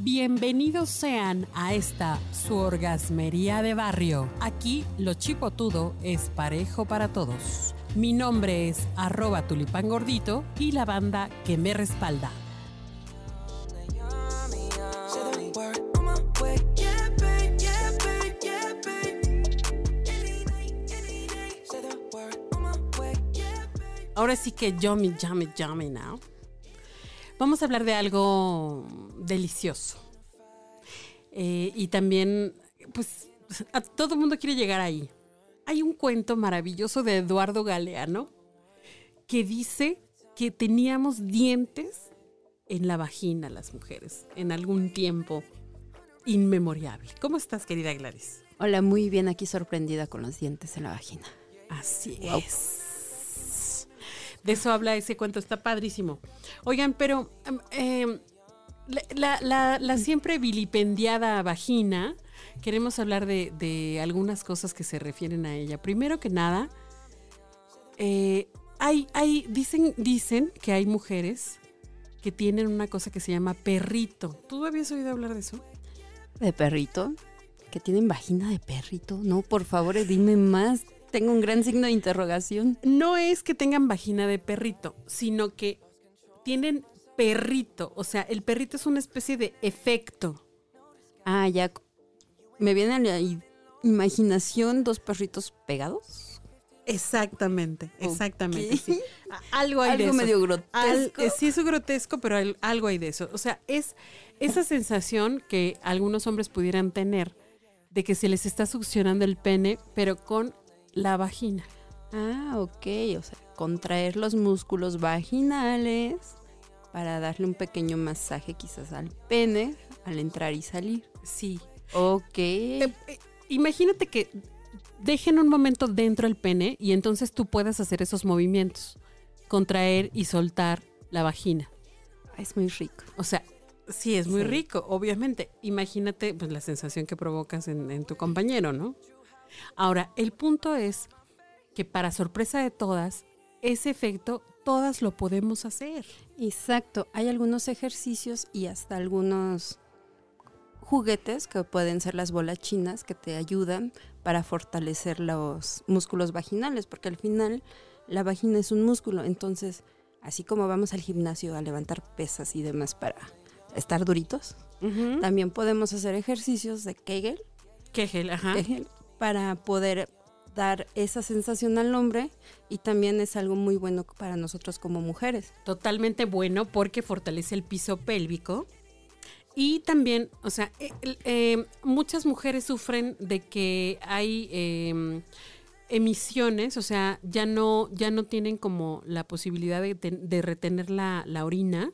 Bienvenidos sean a esta su orgasmería de barrio. Aquí lo chipotudo es parejo para todos. Mi nombre es arroba tulipán gordito y la banda que me respalda. Ahora sí que yummy, yummy, yummy now. Vamos a hablar de algo delicioso. Eh, y también, pues, a todo el mundo quiere llegar ahí. Hay un cuento maravilloso de Eduardo Galeano que dice que teníamos dientes en la vagina las mujeres en algún tiempo inmemoriable. ¿Cómo estás, querida Gladys? Hola, muy bien, aquí sorprendida con los dientes en la vagina. Así es. De eso habla ese cuento, está padrísimo. Oigan, pero eh, la, la, siempre vilipendiada vagina, queremos hablar de, de, algunas cosas que se refieren a ella. Primero que nada, eh, hay, hay, dicen, dicen que hay mujeres que tienen una cosa que se llama perrito. ¿Tú habías oído hablar de eso? ¿De perrito? ¿Que tienen vagina de perrito? No, por favor, dime más. Tengo un gran signo de interrogación. No es que tengan vagina de perrito, sino que tienen perrito. O sea, el perrito es una especie de efecto. Ah, ya. Me viene a la imaginación dos perritos pegados. Exactamente, exactamente. Sí. Algo hay algo de eso. medio grotesco. Al, sí, es grotesco, pero al, algo hay de eso. O sea, es esa sensación que algunos hombres pudieran tener de que se les está succionando el pene, pero con la vagina. Ah, ok. O sea, contraer los músculos vaginales para darle un pequeño masaje quizás al pene al entrar y salir. Sí. Ok. Eh, eh, imagínate que dejen un momento dentro del pene y entonces tú puedas hacer esos movimientos. Contraer y soltar la vagina. Es muy rico. O sea, sí, es muy sí. rico, obviamente. Imagínate pues, la sensación que provocas en, en tu compañero, ¿no? Ahora, el punto es que para sorpresa de todas, ese efecto todas lo podemos hacer. Exacto, hay algunos ejercicios y hasta algunos juguetes que pueden ser las bolas chinas que te ayudan para fortalecer los músculos vaginales, porque al final la vagina es un músculo, entonces así como vamos al gimnasio a levantar pesas y demás para estar duritos, uh -huh. también podemos hacer ejercicios de Kegel. Kegel, ajá. Kegel para poder dar esa sensación al hombre y también es algo muy bueno para nosotros como mujeres. Totalmente bueno porque fortalece el piso pélvico y también, o sea, eh, eh, muchas mujeres sufren de que hay eh, emisiones, o sea, ya no, ya no tienen como la posibilidad de, de retener la, la orina.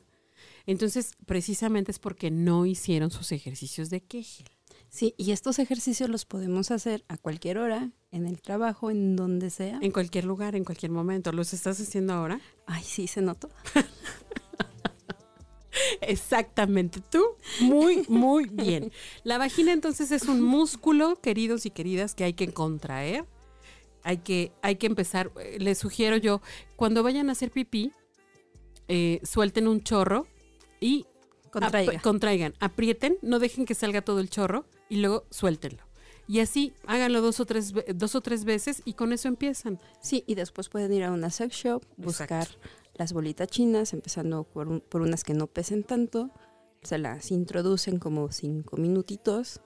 Entonces, precisamente es porque no hicieron sus ejercicios de Kegel. Sí, y estos ejercicios los podemos hacer a cualquier hora, en el trabajo, en donde sea. En cualquier lugar, en cualquier momento. ¿Los estás haciendo ahora? Ay, sí, se notó. Exactamente, tú muy, muy bien. La vagina entonces es un músculo, queridos y queridas, que hay que contraer. Hay que, hay que empezar, les sugiero yo, cuando vayan a hacer pipí, eh, suelten un chorro y Contraiga. ap contraigan, aprieten, no dejen que salga todo el chorro y luego suéltenlo. Y así háganlo dos o tres, dos o tres veces y con eso empiezan. Sí, y después pueden ir a una sex shop, buscar Exacto. las bolitas chinas, empezando por, un, por, unas que no pesen tanto, se las introducen como cinco minutitos,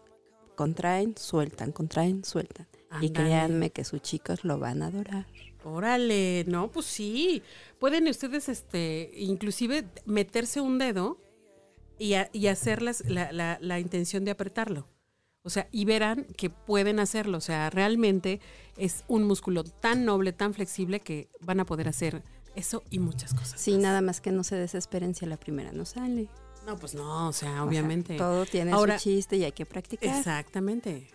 contraen, sueltan, contraen, sueltan. Andale. Y créanme que sus chicos lo van a adorar. Órale, no, pues sí. Pueden ustedes, este, inclusive meterse un dedo y, a, y hacer las, la, la, la, intención de apretarlo. O sea, y verán que pueden hacerlo. O sea, realmente es un músculo tan noble, tan flexible que van a poder hacer eso y muchas cosas. Sí, más. nada más que no se desesperen si a la primera no sale. No, pues no, o sea, obviamente. O sea, todo tiene Ahora, su chiste y hay que practicar. Exactamente.